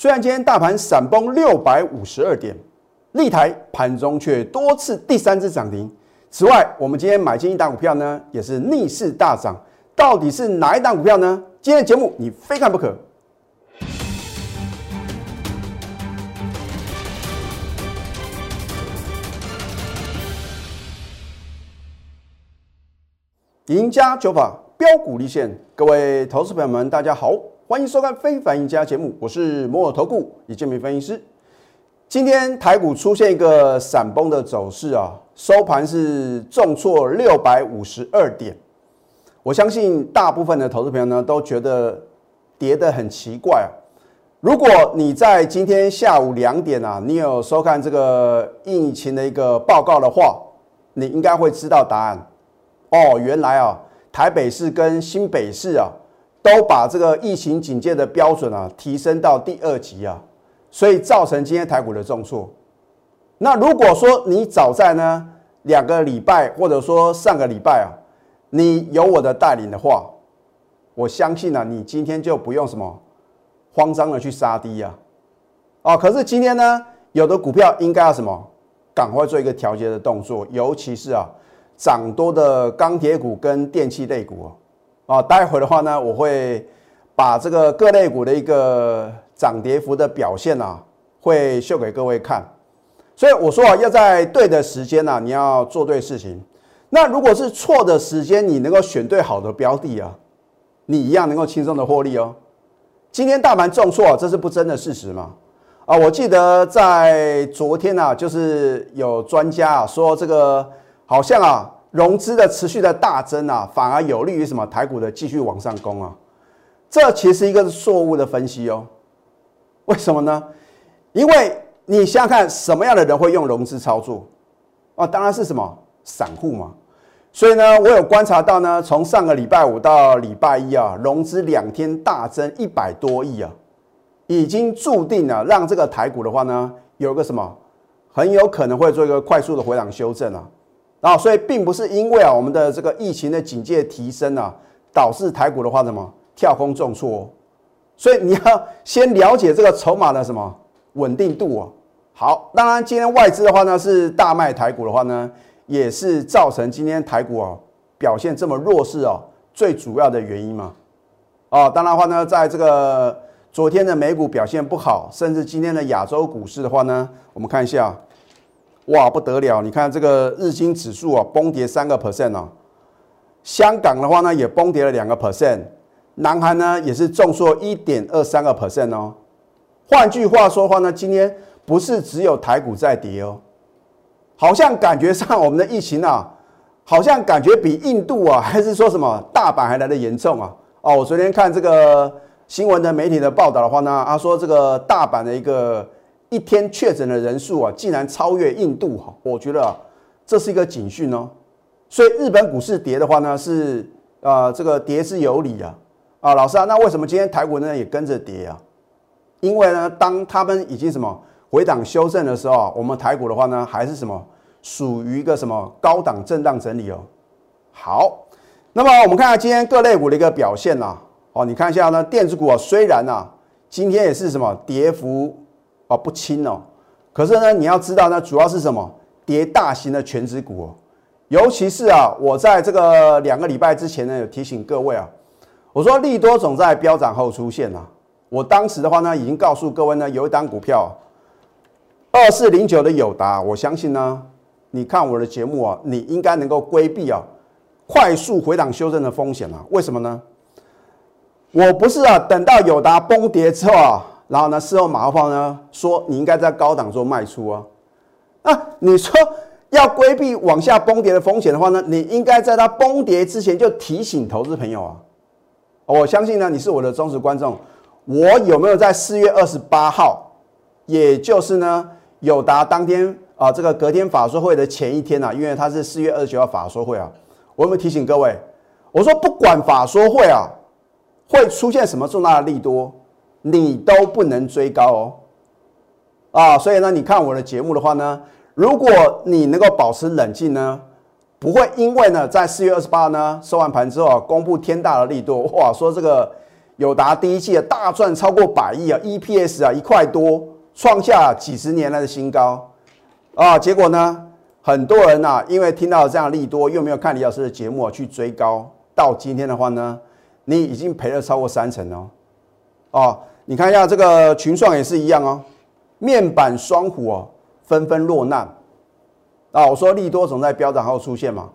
虽然今天大盘闪崩六百五十二点，立台盘中却多次第三次涨停。此外，我们今天买进一档股票呢，也是逆势大涨。到底是哪一档股票呢？今天的节目你非看不可。赢家九法标股立现，各位投资朋友们，大家好，欢迎收看《非凡赢家》节目，我是摩尔投顾李建明分析师。今天台股出现一个闪崩的走势啊。收盘是重挫六百五十二点，我相信大部分的投资朋友呢都觉得跌得很奇怪啊。如果你在今天下午两点啊，你有收看这个疫情的一个报告的话，你应该会知道答案。哦，原来啊，台北市跟新北市啊，都把这个疫情警戒的标准啊提升到第二级啊，所以造成今天台股的重挫。那如果说你早在呢两个礼拜，或者说上个礼拜啊，你有我的带领的话，我相信呢，你今天就不用什么慌张的去杀低啊，哦，可是今天呢，有的股票应该要什么，赶快做一个调节的动作，尤其是啊，涨多的钢铁股跟电器类股哦，啊，待会的话呢，我会把这个各类股的一个涨跌幅的表现啊，会秀给各位看。所以我说啊，要在对的时间呢，你要做对事情。那如果是错的时间，你能够选对好的标的啊，你一样能够轻松的获利哦。今天大盘重挫，这是不争的事实嘛？啊，我记得在昨天啊，就是有专家啊说，这个好像啊融资的持续的大增啊，反而有利于什么台股的继续往上攻啊。这其实一个是错误的分析哦。为什么呢？因为你想想看，什么样的人会用融资操作？啊，当然是什么散户嘛。所以呢，我有观察到呢，从上个礼拜五到礼拜一啊，融资两天大增一百多亿啊，已经注定了让这个台股的话呢，有个什么很有可能会做一个快速的回档修正啊。啊，所以并不是因为啊我们的这个疫情的警戒提升啊，导致台股的话什么跳空重挫。所以你要先了解这个筹码的什么稳定度啊。好，当然今天外资的话呢是大卖台股的话呢，也是造成今天台股啊表现这么弱势哦最主要的原因嘛。哦，当然话呢，在这个昨天的美股表现不好，甚至今天的亚洲股市的话呢，我们看一下，哇不得了，你看这个日经指数啊崩跌三个 percent 哦，香港的话呢也崩跌了两个 percent，南韩呢也是重挫一点二三个 percent 哦。换句话说话呢，今天。不是只有台股在跌哦，好像感觉上我们的疫情啊，好像感觉比印度啊，还是说什么大阪还来的严重啊？哦，我昨天看这个新闻的媒体的报道的话呢，他说这个大阪的一个一天确诊的人数啊，竟然超越印度哈，我觉得啊，这是一个警讯哦。所以日本股市跌的话呢，是啊，这个跌是有理啊。啊，老师啊，那为什么今天台股呢也跟着跌啊？因为呢，当他们已经什么？回档修正的时候，我们台股的话呢，还是什么属于一个什么高档震荡整理哦。好，那么我们看下今天各类股的一个表现呐。哦，你看一下呢，电子股啊，虽然呐今天也是什么跌幅啊不轻哦，可是呢，你要知道呢，主要是什么跌大型的全指股哦。尤其是啊，我在这个两个礼拜之前呢，有提醒各位啊，我说利多总在飙涨后出现啊。我当时的话呢，已经告诉各位呢，有一档股票。二四零九的友达，我相信呢，你看我的节目啊，你应该能够规避啊快速回档修正的风险啊。为什么呢？我不是啊，等到友达崩跌之后啊，然后呢，事后马后炮呢说你应该在高档做卖出啊。啊，你说要规避往下崩跌的风险的话呢，你应该在它崩跌之前就提醒投资朋友啊。我相信呢，你是我的忠实观众。我有没有在四月二十八号，也就是呢？友达当天啊，这个隔天法说会的前一天呐，因为它是四月二十九号法说会啊，我有没有提醒各位？我说不管法说会啊会出现什么重大的利多，你都不能追高哦。啊，所以呢，你看我的节目的话呢，如果你能够保持冷静呢，不会因为呢在四月二十八呢收完盘之后啊，公布天大的利多，哇，说这个友达第一季啊大赚超过百亿啊，EPS 啊一块多，创下几十年来的新高啊。结果呢，很多人呐，因为听到这样利多，又没有看李老师的节目啊去追高，到今天的话呢，你已经赔了超过三成哦。哦，你看一下这个群创也是一样哦，面板双虎哦，纷纷落难啊。我说利多总在飙涨后出现嘛，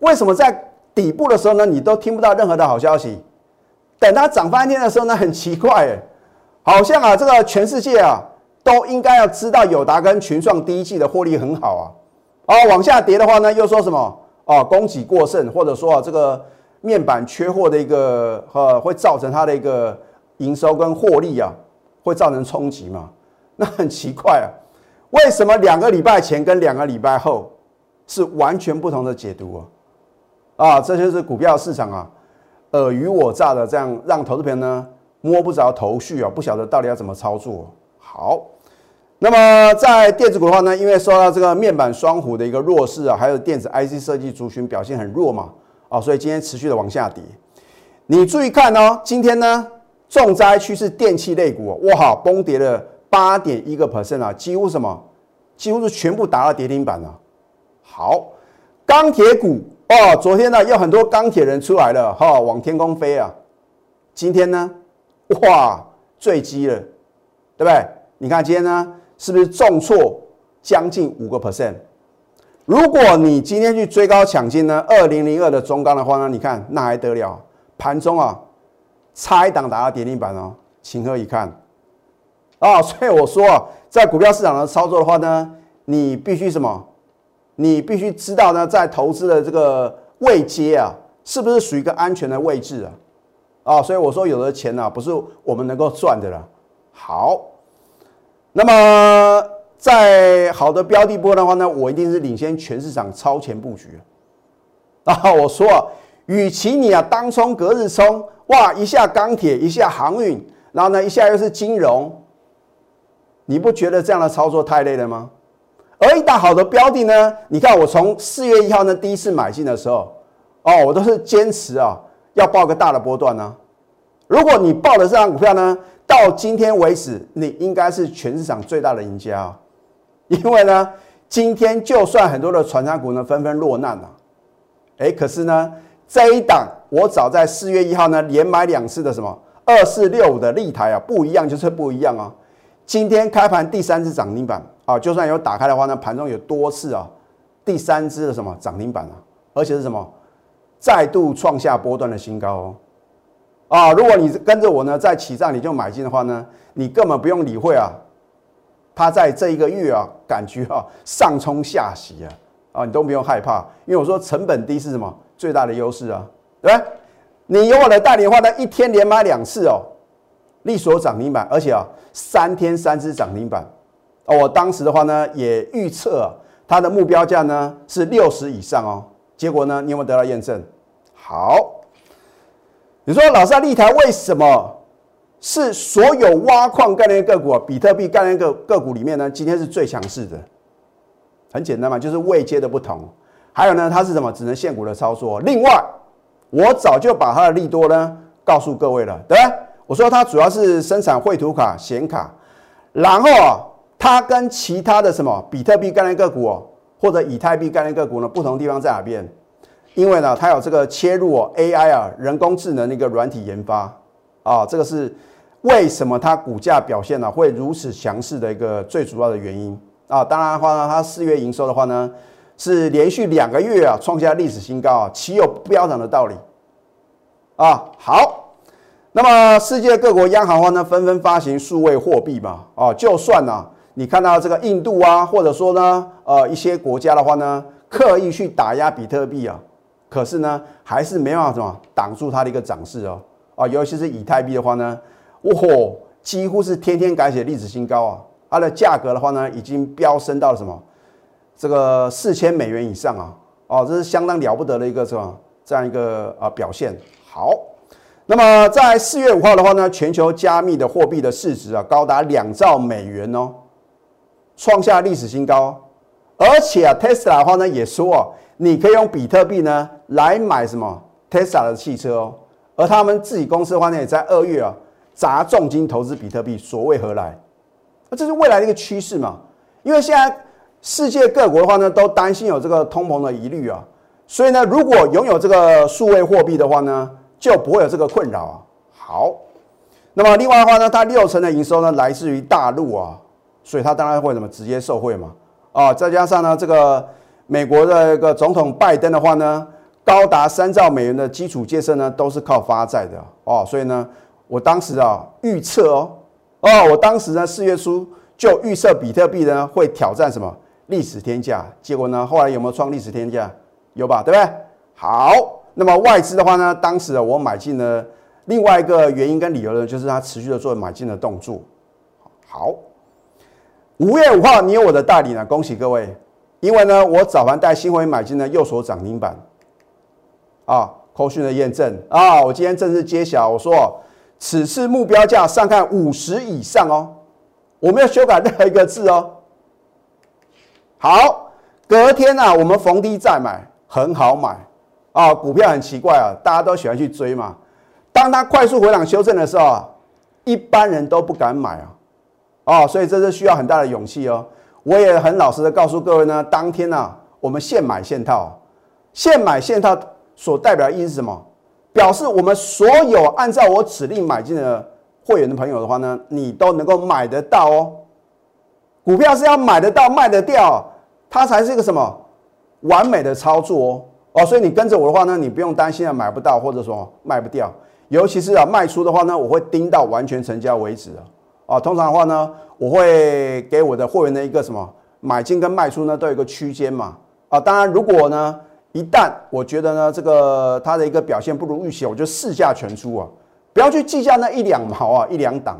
为什么在底部的时候呢，你都听不到任何的好消息？等它涨翻天的时候呢，很奇怪哎，好像啊，这个全世界啊都应该要知道友达跟群创第一季的获利很好啊，哦，往下跌的话呢，又说什么哦，供给过剩，或者说啊，这个面板缺货的一个呃，会造成它的一个营收跟获利啊，会造成冲击嘛？那很奇怪啊，为什么两个礼拜前跟两个礼拜后是完全不同的解读啊？啊，这就是股票市场啊。尔虞我诈的，这样让投资朋友呢摸不着头绪啊，不晓得到底要怎么操作。好，那么在电子股的话呢，因为受到这个面板双虎的一个弱势啊，还有电子 IC 设计族群表现很弱嘛，啊，所以今天持续的往下跌。你注意看哦，今天呢重灾区是电器类股，哇，崩跌了八点一个 percent 啊，几乎什么，几乎是全部打到跌停板了。好，钢铁股。哦，昨天呢，有很多钢铁人出来了，哈，往天空飞啊！今天呢，哇，坠机了，对不对？你看今天呢，是不是重挫将近五个 percent？如果你今天去追高抢进呢，二零零二的中钢的话呢，你看那还得了？盘中啊，差一档打到跌停板哦，情何以堪？啊，所以我说，在股票市场的操作的话呢，你必须什么？你必须知道呢，在投资的这个位阶啊，是不是属于一个安全的位置啊？啊，所以我说有的钱呢，不是我们能够赚的了。好，那么在好的标的波的话呢，我一定是领先全市场超前布局啊！我说，与其你啊当冲隔日冲，哇，一下钢铁，一下航运，然后呢一下又是金融，你不觉得这样的操作太累了吗？而一档好的标的呢？你看我从四月一号呢第一次买进的时候，哦，我都是坚持啊，要报个大的波段呢。如果你报的这张股票呢，到今天为止，你应该是全市场最大的赢家啊。因为呢，今天就算很多的传商股呢纷纷落难了，哎，可是呢，这一档我早在四月一号呢连买两次的什么二四六五的立台啊，不一样就是不一样啊。今天开盘第三次涨停板。啊，就算有打开的话呢，盘中有多次啊，第三支的什么涨停板啊，而且是什么再度创下波段的新高哦。啊，如果你跟着我呢，在起涨你就买进的话呢，你根本不用理会啊，它在这一个月啊，感觉啊上冲下洗啊，啊你都不用害怕，因为我说成本低是什么最大的优势啊，对吧？你有我的带领的话呢，一天连买两次哦，利索涨停板，而且啊三天三支涨停板。哦，我当时的话呢，也预测它的目标价呢是六十以上哦。结果呢，你有没有得到验证？好，你说老师啊，立台为什么是所有挖矿概念个股、比特币概念个个股里面呢？今天是最强势的。很简单嘛，就是位阶的不同。还有呢，它是什么？只能限股的操作。另外，我早就把它的利多呢告诉各位了，对？我说它主要是生产绘图卡、显卡，然后啊。它跟其他的什么比特币概念个股哦，或者以太币概念个股呢，不同地方在哪边？因为呢，它有这个切入哦 AI 啊，人工智能的一个软体研发啊，这个是为什么它股价表现呢会如此强势的一个最主要的原因啊。当然的话呢，它四月营收的话呢，是连续两个月啊创下历史新高啊，岂有不飙涨的道理啊？好，那么世界各国央行话呢，纷纷发行数位货币嘛，啊，就算呢。你看到这个印度啊，或者说呢，呃，一些国家的话呢，刻意去打压比特币啊，可是呢，还是没办法什么挡住它的一个涨势哦，啊，尤其是以太币的话呢，哇，几乎是天天改写历史新高啊，它的价格的话呢，已经飙升到了什么这个四千美元以上啊，哦，这是相当了不得的一个什么这样一个啊表现。好，那么在四月五号的话呢，全球加密的货币的市值啊，高达两兆美元哦。创下历史新高，而且啊，Tesla 的话呢也说哦，你可以用比特币呢来买什么 Tesla 的汽车哦，而他们自己公司的话呢，也在二月啊砸重金投资比特币，所谓何来？那这是未来的一个趋势嘛？因为现在世界各国的话呢，都担心有这个通膨的疑虑啊，所以呢，如果拥有这个数位货币的话呢，就不会有这个困扰啊。好，那么另外的话呢，它六成的营收呢来自于大陆啊，所以它当然会怎么直接受惠嘛？啊，再加上呢，这个美国的一个总统拜登的话呢。高达三兆美元的基础建设呢，都是靠发债的哦，所以呢，我当时啊预测哦，哦，我当时呢四月初就预测比特币呢会挑战什么历史天价，结果呢后来有没有创历史天价？有吧，对不对？好，那么外资的话呢，当时我买进了另外一个原因跟理由呢，就是它持续的做买进的动作。好，五月五号你有我的代理呢，恭喜各位，因为呢我早盘带新会买进呢右手涨停板。啊，扣讯的验证啊，我今天正式揭晓，我说此次目标价上看五十以上哦，我没有修改任何一个字哦。好，隔天呢，我们逢低再买，很好买啊。股票很奇怪啊，大家都喜欢去追嘛。当它快速回档修正的时候，一般人都不敢买啊。哦，所以这是需要很大的勇气哦。我也很老实的告诉各位呢，当天呢，我们现买现套，现买现套。所代表的意思是什么？表示我们所有按照我指令买进的会员的朋友的话呢，你都能够买得到哦。股票是要买得到、卖得掉，它才是一个什么完美的操作哦哦。所以你跟着我的话呢，你不用担心啊买不到或者说卖不掉。尤其是啊卖出的话呢，我会盯到完全成交为止啊。通常的话呢，我会给我的会员的一个什么买进跟卖出呢都有一个区间嘛啊。当然如果呢。一旦我觉得呢，这个它的一个表现不如预期，我就市价全出啊！不要去计较那一两毛啊，一两档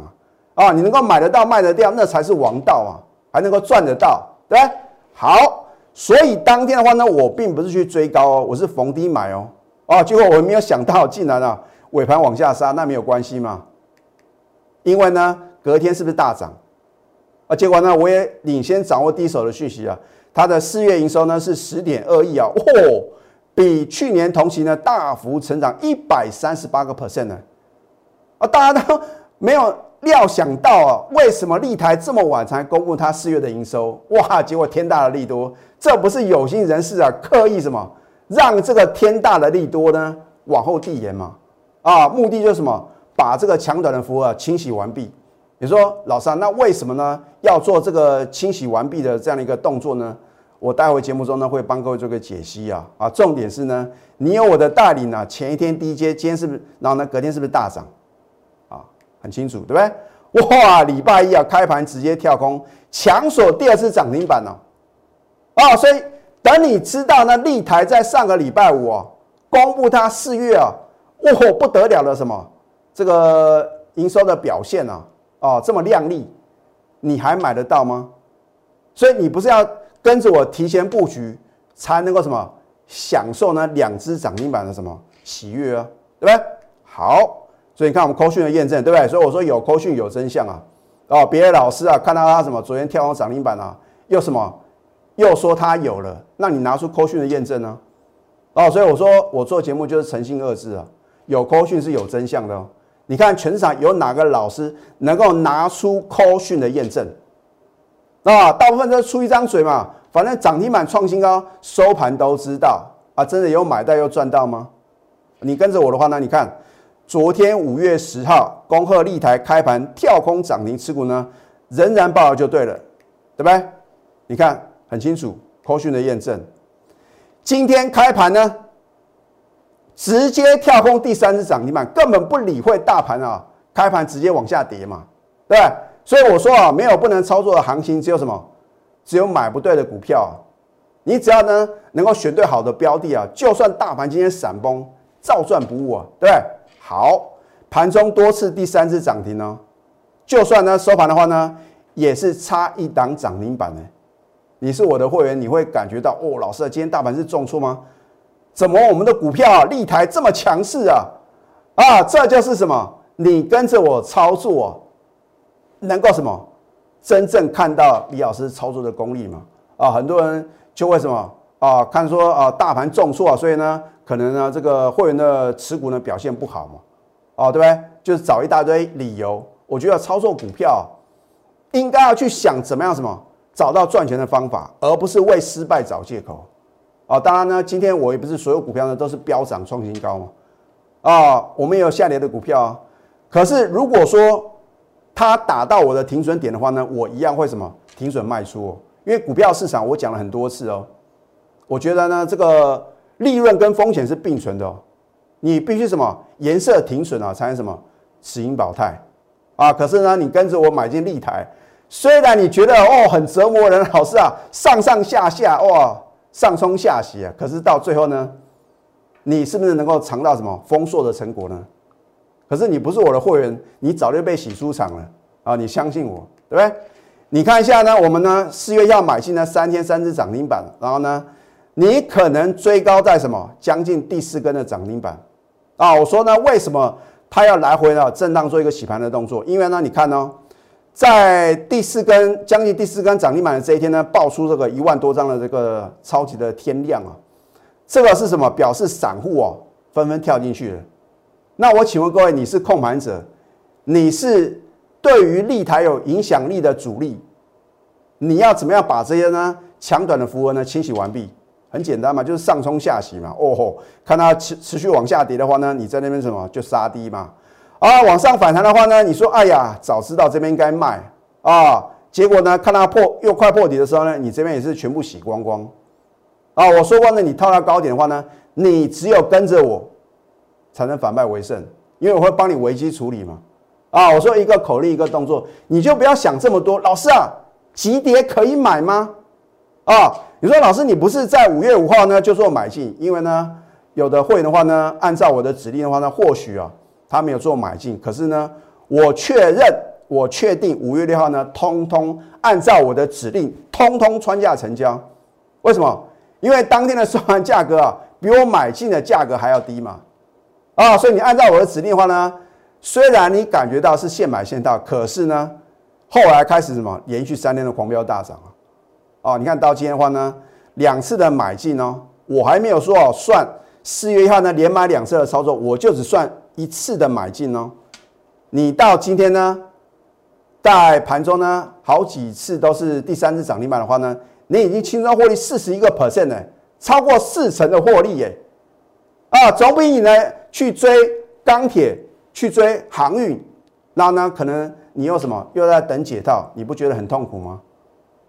啊，啊，你能够买得到、卖得掉，那才是王道啊，还能够赚得到，对不对？好，所以当天的话呢，我并不是去追高哦，我是逢低买哦，哦，结果我没有想到，竟然啊尾盘往下杀，那没有关系嘛，因为呢，隔天是不是大涨？啊，结果呢，我也领先掌握第一手的讯息啊。它的四月营收呢是十点二亿啊，哦，比去年同期呢大幅成长一百三十八个 percent 呢，啊，大家都没有料想到啊，为什么立台这么晚才公布它四月的营收？哇，结果天大的利多，这不是有心人士啊刻意什么让这个天大的利多呢往后递延嘛？啊，目的就是什么？把这个强短的符啊清洗完毕。你说老三，那为什么呢要做这个清洗完毕的这样的一个动作呢？我待会节目中呢会帮各位做个解析啊啊，重点是呢，你有我的带领呢，前一天低阶，今天是不是？然后呢，隔天是不是大涨？很清楚，对不对？哇，礼拜一啊，开盘直接跳空，强锁第二次涨停板哦。啊，所以等你知道呢，立台在上个礼拜五啊，公布它四月啊，哇，不得了的什么这个营收的表现啊，哦，这么亮丽，你还买得到吗？所以你不是要。跟着我提前布局，才能够什么享受呢？两只涨停板的什么喜悦啊，对不对？好，所以你看我们扣讯的验证，对不对？所以我说有扣讯有真相啊。哦，别的老师啊，看到他什么昨天跳空涨停板啊，又什么又说他有了，那你拿出扣讯的验证呢？哦，所以我说我做节目就是诚信二字啊，有扣讯是有真相的哦。你看全场有哪个老师能够拿出扣讯的验证？啊，大部分都出一张嘴嘛。反正涨停板创新高，收盘都知道啊，真的有买到又赚到吗？你跟着我的话呢？你看，昨天五月十号，恭贺立台开盘跳空涨停，持股呢仍然报就对了，对不对？你看很清楚，科讯的验证。今天开盘呢，直接跳空第三次涨停板，根本不理会大盘啊，开盘直接往下跌嘛，对对？所以我说啊，没有不能操作的行情，只有什么？只有买不对的股票啊！你只要呢能够选对好的标的啊，就算大盘今天闪崩，照赚不误啊，对不对？好，盘中多次第三次涨停呢，就算呢收盘的话呢，也是差一档涨停板呢。你是我的会员，你会感觉到哦，老师，今天大盘是重挫吗？怎么我们的股票啊，立台这么强势啊？啊，这就是什么？你跟着我操作，能够什么？真正看到李老师操作的功力嘛？啊，很多人就为什么啊？看说啊，大盘重挫啊，所以呢，可能呢，这个会员的持股呢表现不好嘛？哦，对不对？就是找一大堆理由。我觉得操作股票应该要去想怎么样什么找到赚钱的方法，而不是为失败找借口。哦，当然呢，今天我也不是所有股票呢都是飙涨创新高嘛。啊，我们也有下跌的股票啊。可是如果说它打到我的停损点的话呢，我一样会什么停损卖出哦。因为股票市场我讲了很多次哦，我觉得呢这个利润跟风险是并存的哦。你必须什么颜色停损啊，才能什么持盈保泰啊。可是呢，你跟着我买进立台，虽然你觉得哦很折磨人，老师啊上上下下哇。上冲下洗啊，可是到最后呢，你是不是能够尝到什么丰硕的成果呢？可是你不是我的会员，你早就被洗出场了啊！你相信我，对不对？你看一下呢，我们呢四月要买进呢三天三只涨停板，然后呢，你可能追高在什么将近第四根的涨停板啊？我说呢，为什么它要来回呢震荡做一个洗盘的动作？因为呢，你看呢。在第四根将近第四根涨停板的这一天呢，爆出这个一万多张的这个超级的天量啊，这个是什么？表示散户哦纷纷跳进去了。那我请问各位，你是控盘者，你是对于立台有影响力的主力，你要怎么样把这些呢强短的符文呢清洗完毕？很简单嘛，就是上冲下洗嘛。哦吼，看它持持续往下跌的话呢，你在那边什么就杀低嘛。啊，往上反弹的话呢，你说，哎呀，早知道这边应该卖啊，结果呢，看它破又快破底的时候呢，你这边也是全部洗光光啊。我说过呢，你套到高点的话呢，你只有跟着我才能反败为胜，因为我会帮你危机处理嘛。啊，我说一个口令一个动作，你就不要想这么多。老师啊，急跌可以买吗？啊，你说老师，你不是在五月五号呢就做买进，因为呢，有的会员的话呢，按照我的指令的话呢，或许啊。他没有做买进，可是呢，我确认，我确定五月六号呢，通通按照我的指令，通通穿价成交。为什么？因为当天的收盘价格啊，比我买进的价格还要低嘛。啊，所以你按照我的指令的话呢，虽然你感觉到是现买现到，可是呢，后来开始什么，连续三天的狂飙大涨啊。哦，你看到今天的话呢，两次的买进哦，我还没有说哦，算四月一号呢连买两次的操作，我就只算。一次的买进哦，你到今天呢，在盘中呢，好几次都是第三次涨停板的话呢，你已经轻松获利四十一个 percent 呢，超过四成的获利耶，啊，总比你呢去追钢铁、去追航运，然后呢，可能你又什么又在等解套，你不觉得很痛苦吗？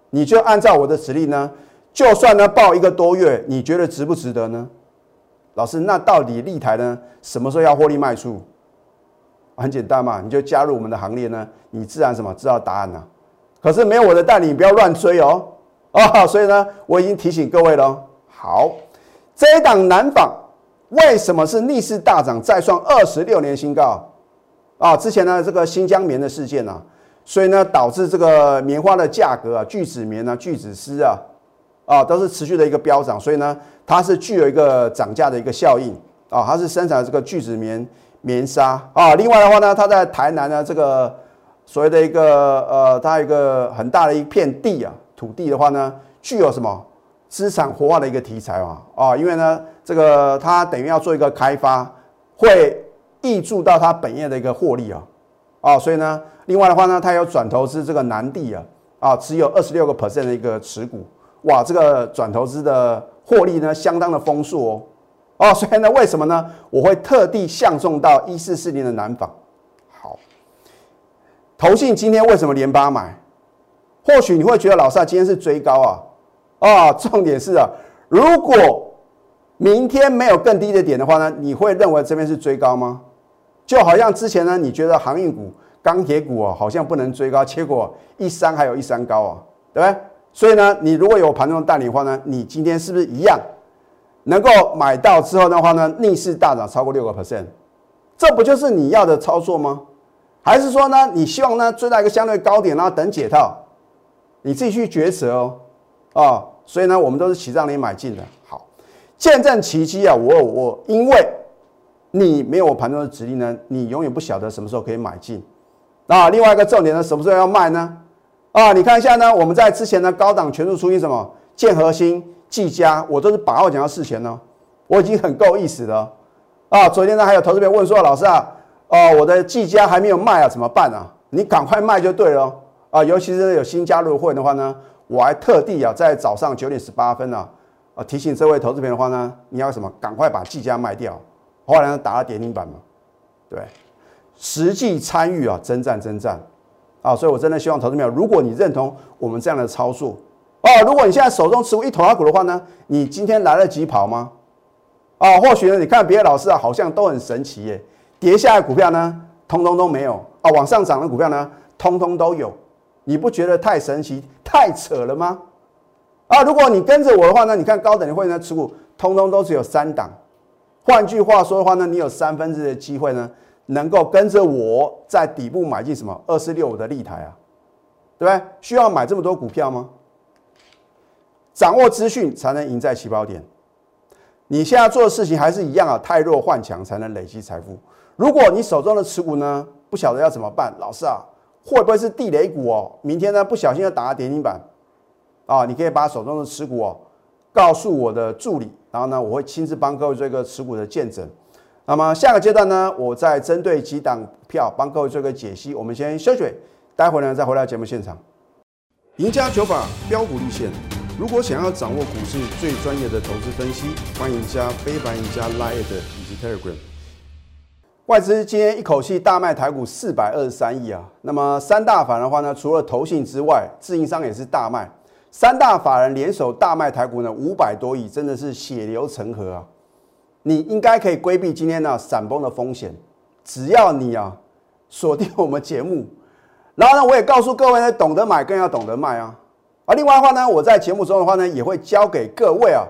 你就按照我的指令呢，就算呢报一个多月，你觉得值不值得呢？老师，那到底立台呢？什么时候要获利卖出？很简单嘛，你就加入我们的行列呢，你自然什么知道答案呢？可是没有我的带领，不要乱追哦。哦，所以呢，我已经提醒各位了。好，这一档南纺为什么是逆势大涨，再创二十六年新高？啊，之前呢这个新疆棉的事件啊，所以呢导致这个棉花的价格啊，聚酯棉啊、聚酯丝啊。啊，都是持续的一个飙涨，所以呢，它是具有一个涨价的一个效应啊。它是生产这个聚酯棉棉纱啊。另外的话呢，它在台南呢这个所谓的一个呃，它一个很大的一片地啊，土地的话呢，具有什么资产活化的一个题材啊啊。因为呢，这个它等于要做一个开发，会挹注到它本业的一个获利啊啊。所以呢，另外的话呢，它有转投资这个南地啊啊，持有二十六个 percent 的一个持股。哇，这个转投资的获利呢，相当的丰硕哦，哦，所以呢，为什么呢？我会特地相中到一四四零的南纺。好，投信今天为什么连八买？或许你会觉得老萨今天是追高啊，啊，重点是啊，如果明天没有更低的点的话呢，你会认为这边是追高吗？就好像之前呢，你觉得航运股、钢铁股啊，好像不能追高，结果一山还有一山高啊，对不对？所以呢，你如果有盘中带领的话呢，你今天是不是一样能够买到之后的话呢，逆势大涨超过六个 percent？这不就是你要的操作吗？还是说呢，你希望呢追到一个相对高点，然后等解套？你自己去抉择哦。啊，所以呢，我们都是起让你买进的。好，见证奇迹啊！我我因为你没有我盘中的指令呢，你永远不晓得什么时候可以买进。啊，另外一个重点呢，什么时候要卖呢？啊，你看一下呢，我们在之前的高档全数出现什么建核心、技嘉，我都是把握讲到事前呢，我已经很够意思了。啊，昨天呢还有投资朋友问说，老师啊，哦，我的技嘉还没有卖啊，怎么办啊？你赶快卖就对了啊！尤其是有新加入会的话呢，我还特地啊在早上九点十八分啊啊提醒这位投资朋友的话呢，你要什么？赶快把技嘉卖掉。后来呢打了跌停板嘛，对，实际参与啊，征战征战啊！所以我真的希望投资朋友，如果你认同我们这样的操作哦，如果你现在手中持股一头阿股的话呢，你今天来得及跑吗？啊，或许呢，你看别的老师啊，好像都很神奇耶，跌下来股票呢，通通都没有。啊，往上涨的股票呢，通通都有，你不觉得太神奇、太扯了吗？啊，如果你跟着我的话呢，你看高等的会呢持股，通通都只有三档。换句话说的话呢，你有三分之一的机会呢，能够跟着我在底部买进什么二四六五的立台啊，对不对？需要买这么多股票吗？掌握资讯才能赢在起跑点。你现在做的事情还是一样啊，太弱换强才能累积财富。如果你手中的持股呢？不晓得要怎么办，老师啊，会不会是地雷股哦？明天呢不小心要打个跌停板啊！你可以把手中的持股哦告诉我的助理，然后呢我会亲自帮各位做一个持股的见证。那么下个阶段呢，我再针对几档票帮各位做一个解析。我们先休息，待会呢再回到节目现场。赢家九法标股立线，如果想要掌握股市最专业的投资分析，欢迎加非凡、赢家 Line 以及 Telegram。外资今天一口气大卖台股四百二十三亿啊，那么三大法的话呢，除了投信之外，自营商也是大卖，三大法人联手大卖台股呢五百多亿，真的是血流成河啊！你应该可以规避今天呢闪崩的风险，只要你啊锁定我们节目，然后呢我也告诉各位呢，懂得买更要懂得卖啊！而，另外的话呢，我在节目中的话呢，也会教给各位啊，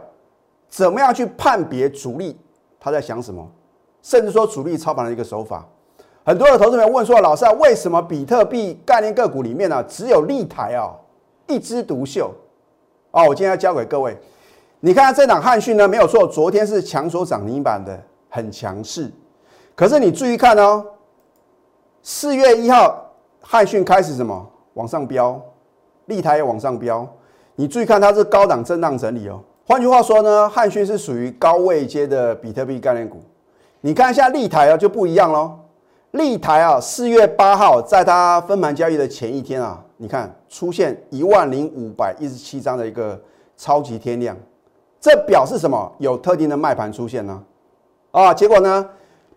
怎么样去判别主力他在想什么。甚至说主力操盘的一个手法，很多的投资人问说：“老师啊，为什么比特币概念个股里面呢，只有立台啊一枝独秀？”哦，我今天要教给各位，你看这档汉讯呢，没有错，昨天是强所涨停板的，很强势。可是你注意看哦，四月一号汉讯开始什么往上飙，立台也往上飙。你注意看它是高档震荡整理哦。换句话说呢，汉讯是属于高位阶的比特币概念股。你看一下立台啊，就不一样喽。立台啊，四月八号在它分盘交易的前一天啊，你看出现一万零五百一十七张的一个超级天量，这表示什么？有特定的卖盘出现呢？啊，结果呢，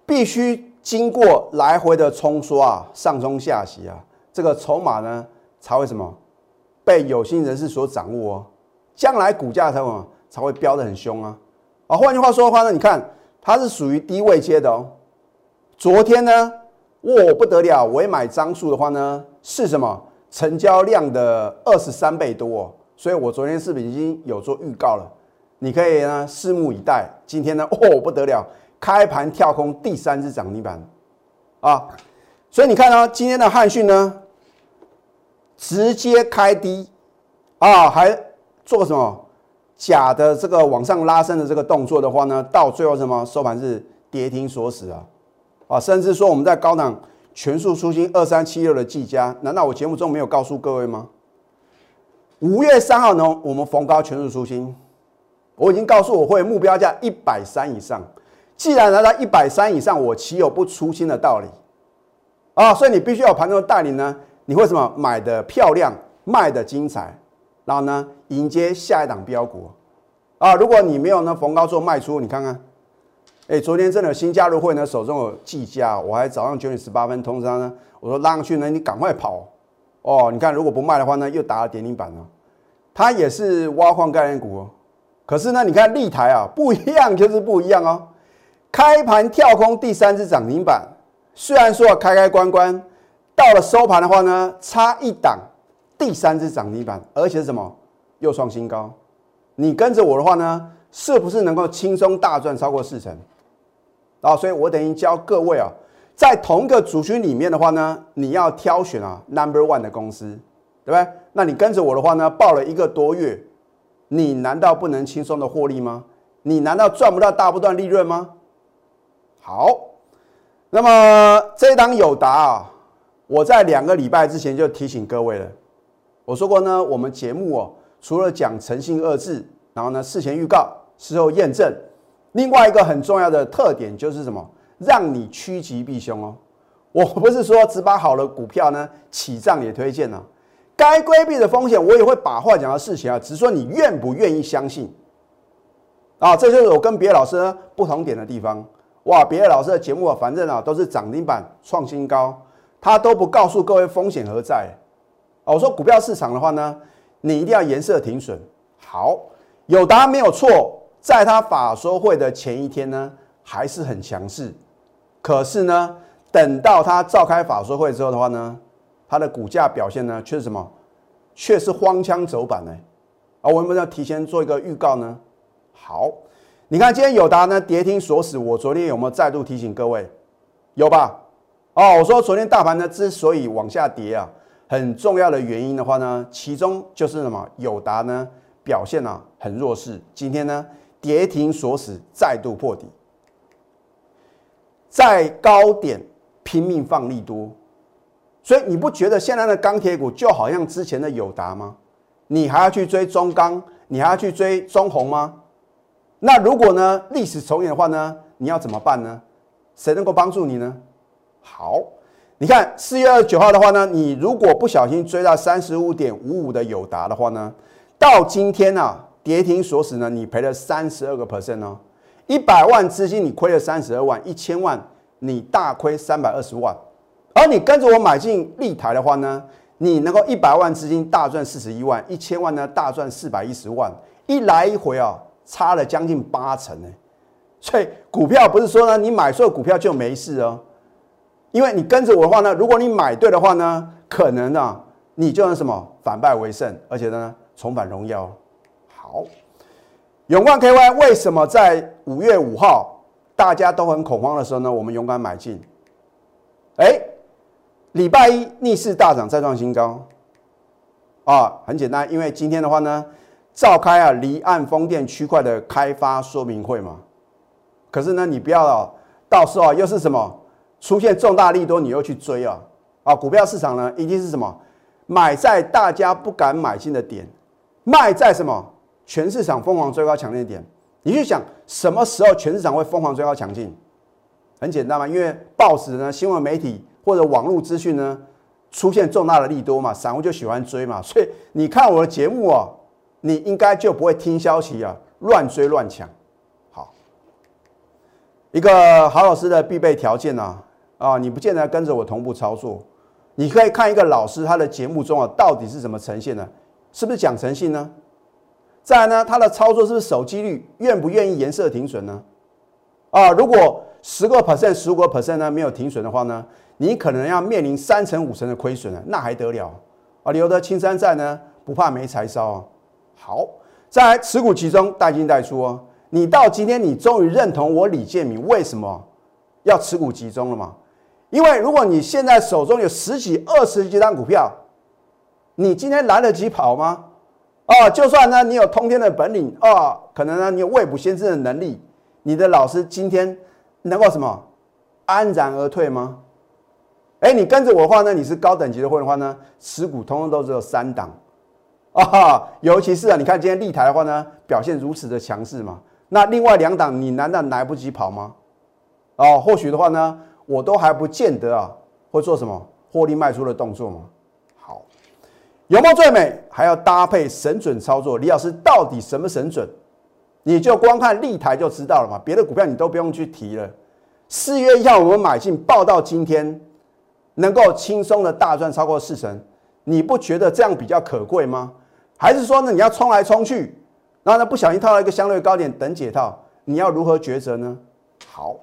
必须经过来回的冲刷啊，上冲下洗啊，这个筹码呢才会什么被有心人士所掌握哦，将来股价才会才会飙得很凶啊。啊，换句话说的话呢，你看。它是属于低位接的哦。昨天呢，哇不得了，我买张数的话呢，是什么？成交量的二十三倍多。所以我昨天是不是已经有做预告了？你可以呢拭目以待。今天呢，哦不得了，开盘跳空第三只涨停板啊！所以你看呢，今天的汉讯呢，直接开低啊，还做什么？假的这个往上拉升的这个动作的话呢，到最后什么收盘是跌停锁死啊，啊，甚至说我们在高档全数出新二三七六的技嘉，难道我节目中没有告诉各位吗？五月三号呢，我们逢高全数出新，我已经告诉我会目标价一百三以上，既然来到一百三以上，我岂有不出新的道理啊？所以你必须要盘中带领呢，你会什么买的漂亮，卖的精彩。然后呢，迎接下一档标股啊！如果你没有呢逢高做卖出，你看看，哎，昨天真的新加入会呢，手中有计价，我还早上九点十八分通知他呢，我说拉上去呢，你赶快跑哦！你看，如果不卖的话呢，又打了跌停板了。它也是挖矿概念股哦，可是呢，你看立台啊，不一样就是不一样哦。开盘跳空第三只涨停板，虽然说开开关关，到了收盘的话呢，差一档。第三只涨停板，而且是什么又创新高？你跟着我的话呢，是不是能够轻松大赚超过四成？啊，所以我等于教各位啊，在同一个族群里面的话呢，你要挑选啊 number one 的公司，对不对？那你跟着我的话呢，报了一个多月，你难道不能轻松的获利吗？你难道赚不到大不断利润吗？好，那么这一档有答啊，我在两个礼拜之前就提醒各位了。我说过呢，我们节目哦，除了讲诚信二字，然后呢事前预告，事后验证，另外一个很重要的特点就是什么？让你趋吉避凶哦。我不是说只把好的股票呢起涨也推荐呢，该规避的风险我也会把话讲到事情啊，只是说你愿不愿意相信啊，这就是我跟别的老师不同点的地方。哇，别的老师的节目啊，反正啊都是涨停板创新高，他都不告诉各位风险何在。我说股票市场的话呢，你一定要颜色停损。好，有答案没有错，在他法说会的前一天呢，还是很强势。可是呢，等到他召开法说会之后的话呢，它的股价表现呢却是什么？却是荒腔走板呢？啊，我们要提前做一个预告呢。好，你看今天友达呢跌停锁死，我昨天有没有再度提醒各位？有吧？哦，我说昨天大盘呢之所以往下跌啊。很重要的原因的话呢，其中就是什么？友达呢表现啊很弱势，今天呢跌停锁死，再度破底，在高点拼命放利多，所以你不觉得现在的钢铁股就好像之前的友达吗？你还要去追中钢，你还要去追中红吗？那如果呢历史重演的话呢，你要怎么办呢？谁能够帮助你呢？好。你看四月二十九号的话呢，你如果不小心追到三十五点五五的友达的话呢，到今天啊跌停锁死呢，你赔了三十二个 percent 哦，一百万资金你亏了三十二万，一千万你大亏三百二十万，而你跟着我买进立台的话呢，你能够一百万资金大赚四十一万，一千万呢大赚四百一十万，一来一回啊差了将近八成呢，所以股票不是说呢你买错股票就没事哦。因为你跟着我的话呢，如果你买对的话呢，可能呢，你就能什么反败为胜，而且呢，重返荣耀。好，永冠 KY 为什么在五月五号大家都很恐慌的时候呢，我们勇敢买进？哎，礼拜一逆势大涨，再创新高。啊，很简单，因为今天的话呢，召开啊离岸风电区块的开发说明会嘛。可是呢，你不要到时候又是什么？出现重大利多，你又去追啊？啊，股票市场呢，一定是什么？买在大家不敢买进的点，卖在什么？全市场疯狂追高强烈点。你去想什么时候全市场会疯狂追高强劲？很简单嘛，因为报纸呢、新闻媒体或者网络资讯呢，出现重大的利多嘛，散户就喜欢追嘛。所以你看我的节目啊，你应该就不会听消息啊，乱追乱抢。好，一个好老师的必备条件呢。啊，你不见得跟着我同步操作，你可以看一个老师他的节目中啊，到底是怎么呈现的，是不是讲诚信呢？再呢，它的操作是不是守纪律，愿不愿意颜色停损呢？啊，如果十个 percent、十五个 percent 呢没有停损的话呢，你可能要面临三成、五成的亏损了，那还得了啊？留得青山在呢，不怕没柴烧啊。好，再持股集中，带进带出哦。你到今天，你终于认同我李建明为什么要持股集中了吗？因为如果你现在手中有十几、二十几张股票，你今天来得及跑吗？哦，就算呢你有通天的本领哦，可能呢你有未卜先知的能力，你的老师今天能够什么安然而退吗？哎，你跟着我的话呢，你是高等级的会员的话呢，持股通通都只有三档啊，尤其是啊，你看今天立台的话呢，表现如此的强势嘛，那另外两档你难道来不及跑吗？哦，或许的话呢？我都还不见得啊，会做什么获利卖出的动作吗？好，有梦最美，还要搭配神准操作。李老师到底什么神准？你就光看立台就知道了嘛。别的股票你都不用去提了。四月一号我们买进，报到今天能够轻松的大赚超过四成，你不觉得这样比较可贵吗？还是说呢，你要冲来冲去，然后呢不小心套了一个相对高点等解套，你要如何抉择呢？好。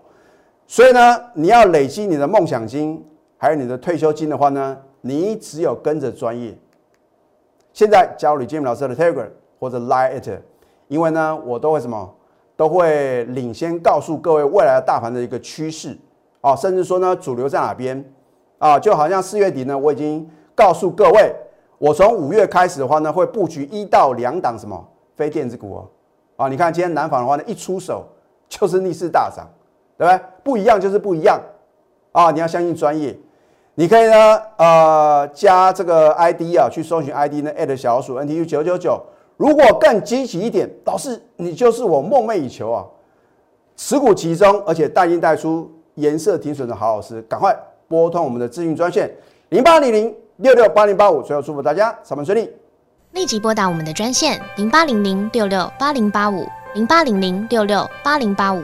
所以呢，你要累积你的梦想金，还有你的退休金的话呢，你只有跟着专业。现在加入李建明老师的 Telegram 或者 Line it，因为呢，我都会什么，都会领先告诉各位未来的大盘的一个趋势啊，甚至说呢，主流在哪边啊？就好像四月底呢，我已经告诉各位，我从五月开始的话呢，会布局一到两档什么非电子股哦。啊，你看今天南纺的话呢，一出手就是逆势大涨。对不对？不一样就是不一样啊！你要相信专业。你可以呢，呃，加这个 ID 啊，去搜寻 ID 呢，at 小鼠 NTU 九九九。如果更积极一点，导师你就是我梦寐以求啊！持股集中，而且带进带出，颜色停损的好老师，赶快拨通我们的咨询专线零八零零六六八零八五。最后祝福大家上班顺利。立即拨打我们的专线零八零零六六八零八五零八零零六六八零八五